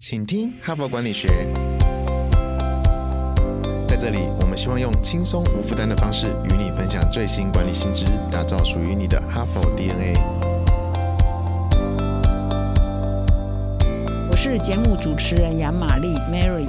请听哈佛管理学。在这里，我们希望用轻松无负担的方式与你分享最新管理新知，打造属于你的哈佛 DNA。我是节目主持人杨玛丽 Mary。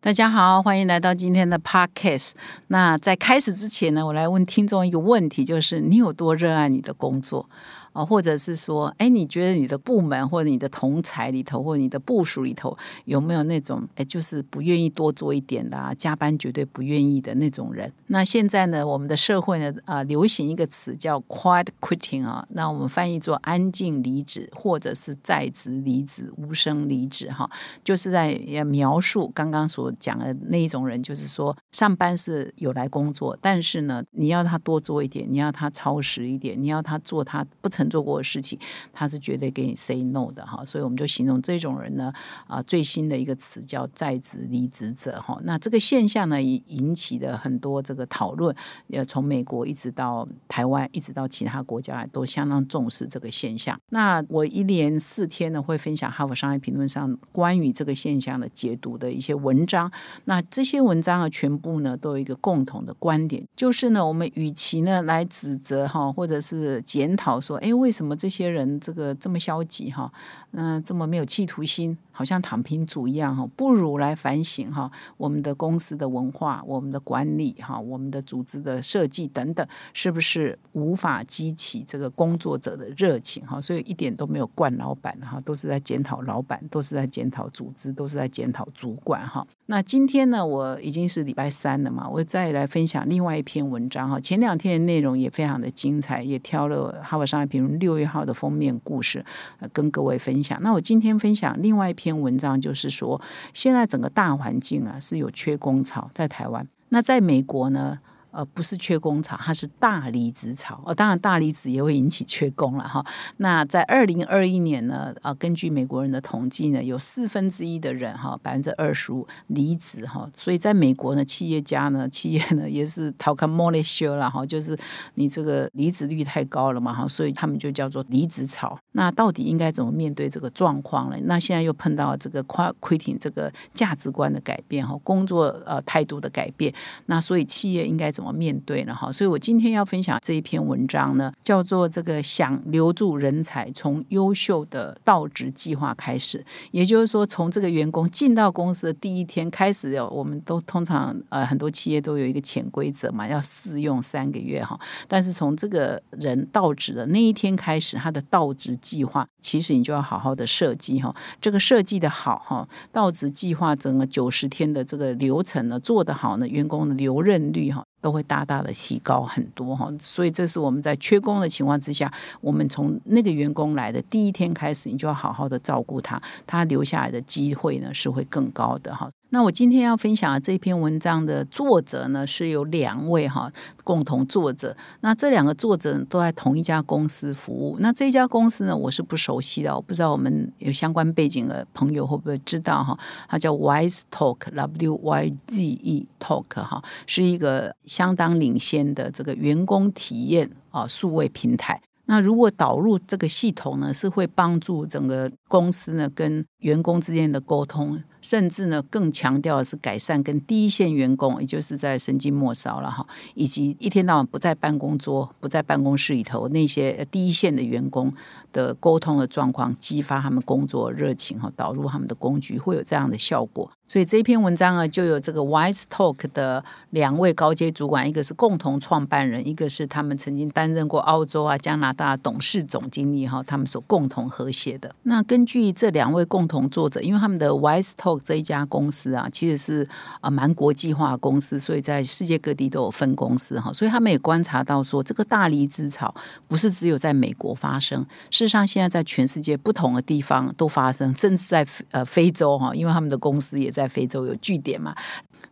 大家好，欢迎来到今天的 Podcast。那在开始之前呢，我来问听众一个问题，就是你有多热爱你的工作？啊，或者是说，哎，你觉得你的部门或者你的同才里头，或者你的部署里头，有没有那种哎，就是不愿意多做一点的，啊，加班绝对不愿意的那种人？那现在呢，我们的社会呢，啊，流行一个词叫 quiet quitting 啊，那我们翻译做安静离职，或者是在职离职、无声离职哈，就是在描述刚刚所讲的那一种人，就是说上班是有来工作，但是呢，你要他多做一点，你要他超时一点，你要他做他不。曾做过的事情，他是绝对给你 say no 的哈，所以我们就形容这种人呢，啊，最新的一个词叫在职离职者哈。那这个现象呢，引引起了很多这个讨论，呃，从美国一直到台湾，一直到其他国家，都相当重视这个现象。那我一连四天呢，会分享《哈佛商业评论》上关于这个现象的解读的一些文章。那这些文章啊，全部呢，都有一个共同的观点，就是呢，我们与其呢来指责哈，或者是检讨说，哎。为什么这些人这个这么消极哈？嗯，这么没有企图心？好像躺平族一样哈，不如来反省哈，我们的公司的文化、我们的管理哈、我们的组织的设计等等，是不是无法激起这个工作者的热情哈？所以一点都没有惯老板哈，都是在检讨老板，都是在检讨组织，都是在检讨主管哈。那今天呢，我已经是礼拜三了嘛，我再来分享另外一篇文章哈。前两天的内容也非常的精彩，也挑了《哈佛商业评论》六月号的封面故事跟各位分享。那我今天分享另外一篇。篇文章就是说，现在整个大环境啊是有缺工潮，在台湾。那在美国呢？呃，不是缺工潮，它是大离职潮。哦，当然大离职也会引起缺工了哈。那在二零二一年呢，啊，根据美国人的统计呢，有四分之一的人哈，百分之二十五离职哈。所以在美国呢，企业家呢，企业呢也是 talk more sure 了哈，就是你这个离职率太高了嘛哈，所以他们就叫做离职潮。那到底应该怎么面对这个状况呢？那现在又碰到这个 quitting 这个价值观的改变哈，工作呃态度的改变。那所以企业应该怎怎么面对呢？哈，所以我今天要分享这一篇文章呢，叫做《这个想留住人才，从优秀的到职计划开始》。也就是说，从这个员工进到公司的第一天开始，要我们都通常呃很多企业都有一个潜规则嘛，要试用三个月哈。但是从这个人到职的那一天开始，他的到职计划其实你就要好好的设计哈。这个设计的好哈，到职计划整个九十天的这个流程呢做得好呢，员工的留任率哈。都会大大的提高很多哈，所以这是我们在缺工的情况之下，我们从那个员工来的第一天开始，你就要好好的照顾他，他留下来的机会呢是会更高的哈。那我今天要分享的这篇文章的作者呢，是有两位哈共同作者。那这两个作者都在同一家公司服务。那这家公司呢，我是不熟悉的，我不知道我们有相关背景的朋友会不会知道哈？它叫 Wise Talk，W Y Z E Talk 哈，是一个相当领先的这个员工体验啊数位平台。那如果导入这个系统呢，是会帮助整个公司呢跟员工之间的沟通。甚至呢，更强调的是改善跟第一线员工，也就是在神经末梢了哈，以及一天到晚不在办公桌、不在办公室里头那些第一线的员工的沟通的状况，激发他们工作热情哈，导入他们的工具，会有这样的效果。所以这篇文章呢，就有这个 Wise Talk 的两位高阶主管，一个是共同创办人，一个是他们曾经担任过澳洲啊、加拿大董事总经理哈，他们所共同合写的。那根据这两位共同作者，因为他们的 Wise Talk 这一家公司啊，其实是啊蛮国际化公司，所以在世界各地都有分公司哈。所以他们也观察到说，这个大离职潮不是只有在美国发生，事实上现在在全世界不同的地方都发生，甚至在呃非洲哈，因为他们的公司也在非洲有据点嘛。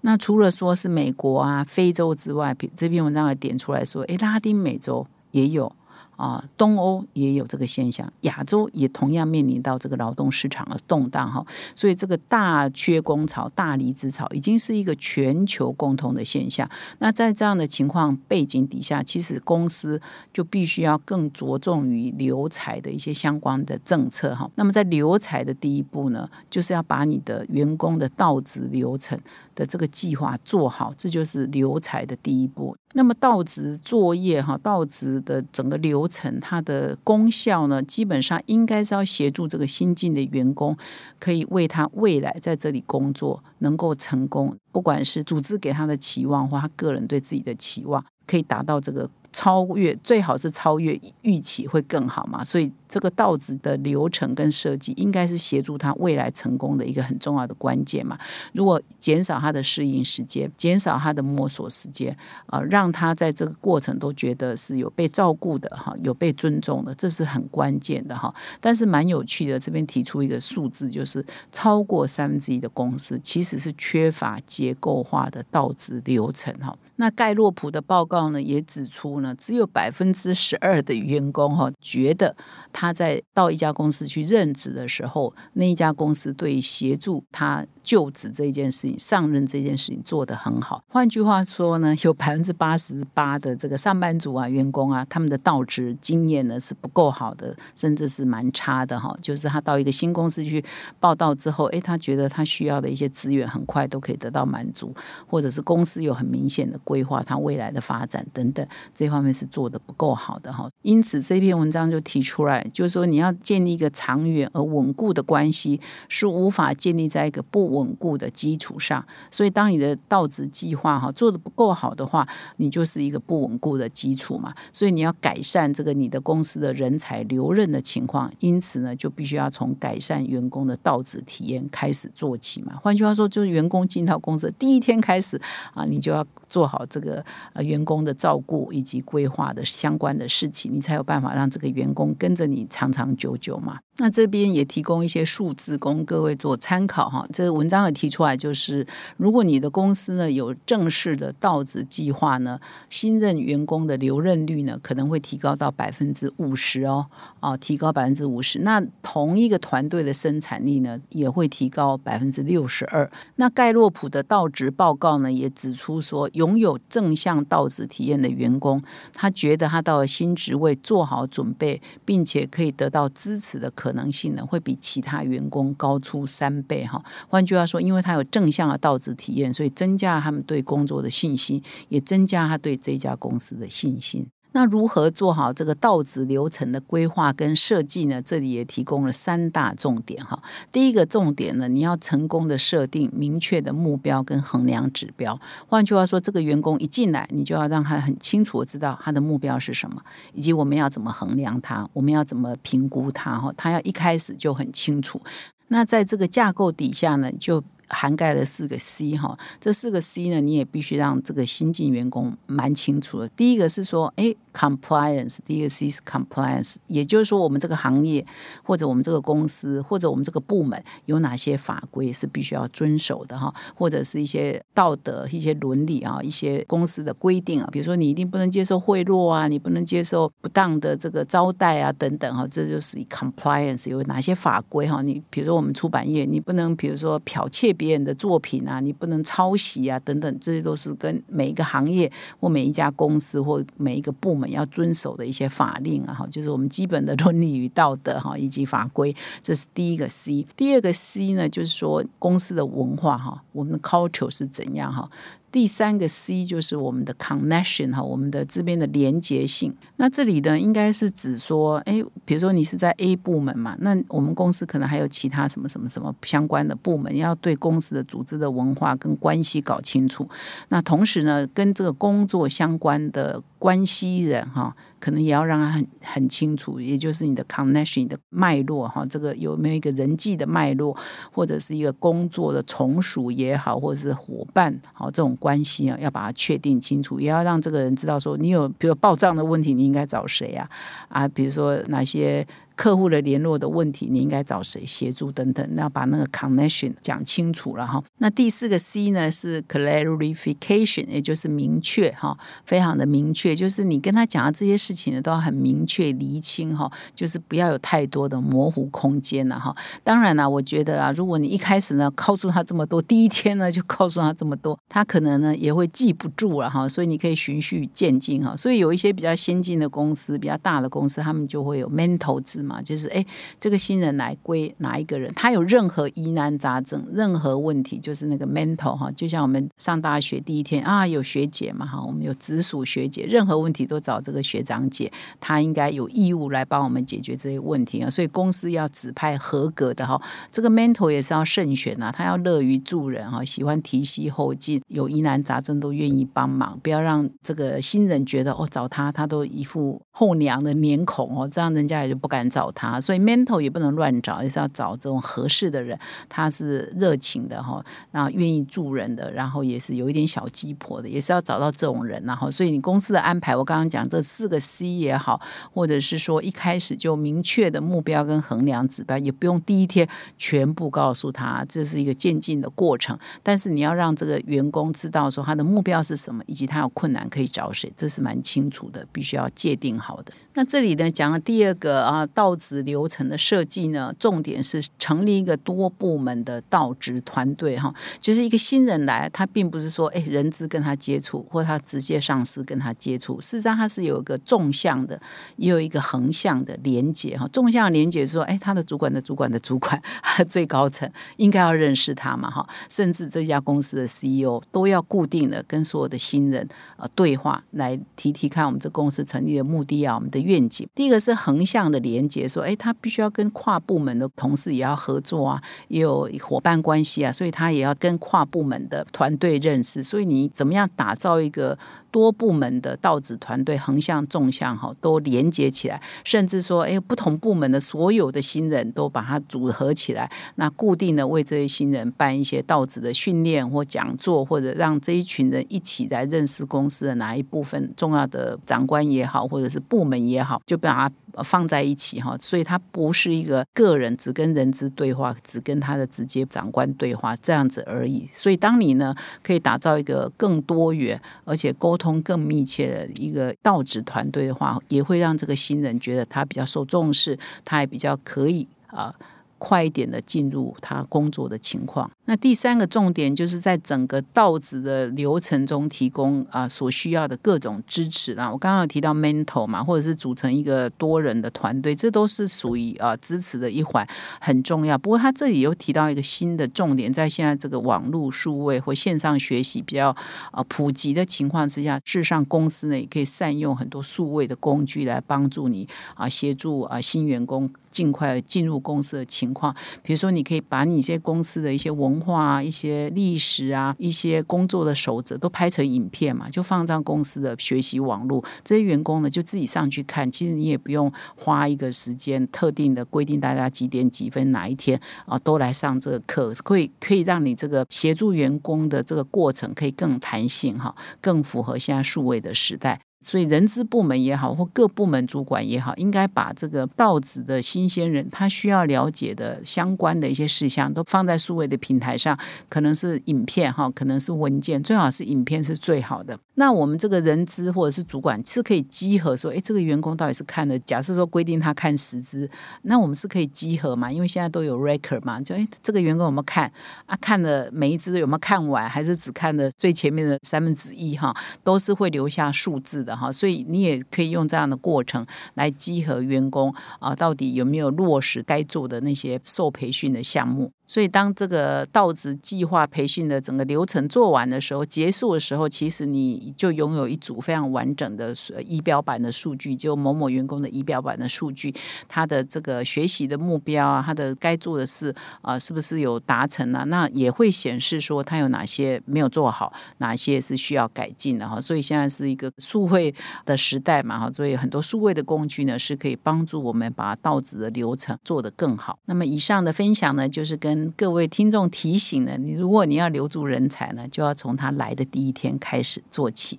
那除了说是美国啊、非洲之外，这篇文章也点出来说，诶，拉丁美洲也有。啊，东欧也有这个现象，亚洲也同样面临到这个劳动市场的动荡哈，所以这个大缺工潮、大离职潮已经是一个全球共同的现象。那在这样的情况背景底下，其实公司就必须要更着重于留才的一些相关的政策哈。那么在留才的第一步呢，就是要把你的员工的到职流程。的这个计划做好，这就是留才的第一步。那么到职作业哈，到职的整个流程，它的功效呢，基本上应该是要协助这个新进的员工，可以为他未来在这里工作能够成功，不管是组织给他的期望，或他个人对自己的期望，可以达到这个。超越最好是超越预期会更好嘛，所以这个道子的流程跟设计应该是协助他未来成功的一个很重要的关键嘛。如果减少他的适应时间，减少他的摸索时间，呃，让他在这个过程都觉得是有被照顾的哈，有被尊重的，这是很关键的哈。但是蛮有趣的，这边提出一个数字，就是超过三分之一的公司其实是缺乏结构化的道子流程哈。那盖洛普的报告呢，也指出呢，只有百分之十二的员工哈，觉得他在到一家公司去任职的时候，那一家公司对协助他。就职这件事情，上任这件事情做得很好。换句话说呢，有百分之八十八的这个上班族啊、员工啊，他们的到职经验呢是不够好的，甚至是蛮差的哈。就是他到一个新公司去报道之后，诶，他觉得他需要的一些资源很快都可以得到满足，或者是公司有很明显的规划他未来的发展等等，这这方面是做的不够好的哈。因此这篇文章就提出来，就是说你要建立一个长远而稳固的关系，是无法建立在一个不。稳固的基础上，所以当你的道职计划哈做的不够好的话，你就是一个不稳固的基础嘛。所以你要改善这个你的公司的人才留任的情况，因此呢，就必须要从改善员工的道职体验开始做起嘛。换句话说，就是员工进到公司第一天开始啊，你就要做好这个呃员工的照顾以及规划的相关的事情，你才有办法让这个员工跟着你长长久久嘛。那这边也提供一些数字供各位做参考哈。这文章也提出来，就是如果你的公司呢有正式的到职计划呢，新任员工的留任率呢可能会提高到百分之五十哦，啊，提高百分之五十。那同一个团队的生产力呢也会提高百分之六十二。那盖洛普的到职报告呢也指出说，拥有正向到职体验的员工，他觉得他到了新职位做好准备，并且可以得到支持的可。可能性呢，会比其他员工高出三倍哈。换句话说，因为他有正向的到职体验，所以增加了他们对工作的信心，也增加他对这家公司的信心。那如何做好这个道职流程的规划跟设计呢？这里也提供了三大重点哈。第一个重点呢，你要成功的设定明确的目标跟衡量指标。换句话说，这个员工一进来，你就要让他很清楚的知道他的目标是什么，以及我们要怎么衡量他，我们要怎么评估他哈。他要一开始就很清楚。那在这个架构底下呢，就涵盖了四个 C 哈，这四个 C 呢，你也必须让这个新进员工蛮清楚的。第一个是说，哎，compliance，第一个 C 是 compliance，也就是说，我们这个行业或者我们这个公司或者我们这个部门有哪些法规是必须要遵守的哈，或者是一些道德、一些伦理啊，一些公司的规定啊，比如说你一定不能接受贿赂啊，你不能接受不当的这个招待啊等等哈，这就是 compliance 有哪些法规哈？你比如说我们出版业，你不能比如说剽窃。别人的作品啊，你不能抄袭啊，等等，这些都是跟每一个行业或每一家公司或每一个部门要遵守的一些法令啊，哈，就是我们基本的伦理与道德哈，以及法规，这是第一个 C。第二个 C 呢，就是说公司的文化哈，我们的 culture 是怎样哈。第三个 C 就是我们的 connection 哈，我们的这边的连接性。那这里呢，应该是指说，诶，比如说你是在 A 部门嘛，那我们公司可能还有其他什么什么什么相关的部门，要对公司的组织的文化跟关系搞清楚。那同时呢，跟这个工作相关的。关系人哈，可能也要让他很很清楚，也就是你的 connection 的脉络哈，这个有没有一个人际的脉络，或者是一个工作的从属也好，或者是伙伴好这种关系啊，要把它确定清楚，也要让这个人知道说，你有比如报账的问题，你应该找谁啊？啊，比如说哪些。客户的联络的问题，你应该找谁协助等等，那把那个 connection 讲清楚了哈。那第四个 C 呢是 clarification，也就是明确哈，非常的明确，就是你跟他讲的这些事情呢，都要很明确厘清哈，就是不要有太多的模糊空间了哈。当然啦，我觉得啦，如果你一开始呢告诉他这么多，第一天呢就告诉他这么多，他可能呢也会记不住了哈。所以你可以循序渐进哈。所以有一些比较先进的公司、比较大的公司，他们就会有 mentor 制嘛，就是哎，这个新人来归哪一个人，他有任何疑难杂症、任何问题，就是那个 mentor 哈，就像我们上大学第一天啊，有学姐嘛哈，我们有直属学姐，任何问题都找这个学长姐，他应该有义务来帮我们解决这些问题啊。所以公司要指派合格的哈，这个 mentor 也是要慎选啊，他要乐于助人哈，喜欢提携后进，有疑难杂症都愿意帮忙，不要让这个新人觉得哦找他，他都一副后娘的脸孔哦，这样人家也就不敢找找他。所以 mentor 也不能乱找，也是要找这种合适的人，他是热情的哈，然后愿意助人的，然后也是有一点小鸡婆的，也是要找到这种人。然后，所以你公司的安排，我刚刚讲这四个 C 也好，或者是说一开始就明确的目标跟衡量指标，也不用第一天全部告诉他，这是一个渐进的过程。但是你要让这个员工知道说他的目标是什么，以及他有困难可以找谁，这是蛮清楚的，必须要界定好的。那这里呢，讲了第二个啊，道职流程的设计呢，重点是成立一个多部门的道职团队哈，就是一个新人来，他并不是说哎，人资跟他接触，或他直接上司跟他接触，事实上他是有一个纵向的，也有一个横向的连接哈。纵向连接说，哎，他的主管的主管的主管，最高层应该要认识他嘛哈，甚至这家公司的 CEO 都要固定的跟所有的新人呃对话，来提提看我们这公司成立的目的啊，我们的。愿景，第一个是横向的连接，说，哎，他必须要跟跨部门的同事也要合作啊，也有伙伴关系啊，所以他也要跟跨部门的团队认识，所以你怎么样打造一个？多部门的道子团队，横向、纵向哈，都连接起来，甚至说，哎，不同部门的所有的新人都把它组合起来，那固定的为这些新人办一些道子的训练或讲座，或者让这一群人一起来认识公司的哪一部分重要的长官也好，或者是部门也好，就把它。放在一起哈，所以他不是一个个人只跟人资对话，只跟他的直接长官对话这样子而已。所以当你呢可以打造一个更多元而且沟通更密切的一个道职团队的话，也会让这个新人觉得他比较受重视，他也比较可以啊。快一点的进入他工作的情况。那第三个重点就是在整个道子的流程中提供啊所需要的各种支持啦。我刚刚有提到 mental 嘛，或者是组成一个多人的团队，这都是属于啊支持的一环，很重要。不过他这里又提到一个新的重点，在现在这个网络数位或线上学习比较啊普及的情况之下，事实上公司呢也可以善用很多数位的工具来帮助你啊协助啊新员工。尽快进入公司的情况，比如说，你可以把你一些公司的一些文化、一些历史啊、一些工作的守则都拍成影片嘛，就放在公司的学习网络。这些员工呢，就自己上去看。其实你也不用花一个时间特定的规定，大家几点几分哪一天啊都来上这个课，可以可以让你这个协助员工的这个过程可以更弹性哈，更符合现在数位的时代。所以，人资部门也好，或各部门主管也好，应该把这个到职的新鲜人他需要了解的相关的一些事项，都放在数位的平台上，可能是影片哈，可能是文件，最好是影片是最好的。那我们这个人资或者是主管是可以集合说，哎，这个员工到底是看了，假设说规定他看十支，那我们是可以集合嘛？因为现在都有 record 嘛，就哎，这个员工有没有看啊？看了每一支有没有看完，还是只看了最前面的三分之一哈？都是会留下数字。的哈，所以你也可以用这样的过程来集合员工啊，到底有没有落实该做的那些受培训的项目。所以，当这个道职计划培训的整个流程做完的时候，结束的时候，其实你就拥有一组非常完整的仪表板的数据，就某某员工的仪表板的数据，他的这个学习的目标啊，他的该做的事啊，是不是有达成啊？那也会显示说他有哪些没有做好，哪些是需要改进的哈。所以现在是一个数位的时代嘛哈，所以很多数位的工具呢，是可以帮助我们把道职的流程做得更好。那么以上的分享呢，就是跟各位听众提醒呢，你如果你要留住人才呢，就要从他来的第一天开始做起。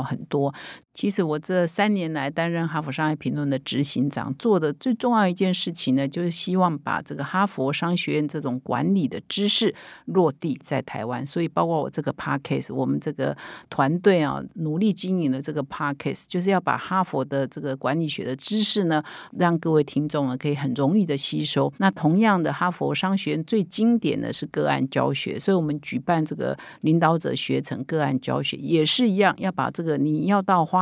很多。其实我这三年来担任哈佛商业评论的执行长，做的最重要一件事情呢，就是希望把这个哈佛商学院这种管理的知识落地在台湾。所以，包括我这个 podcast，我们这个团队啊，努力经营的这个 podcast，就是要把哈佛的这个管理学的知识呢，让各位听众呢可以很容易的吸收。那同样的，哈佛商学院最经典的是个案教学，所以我们举办这个领导者学成个案教学也是一样，要把这个你要到花。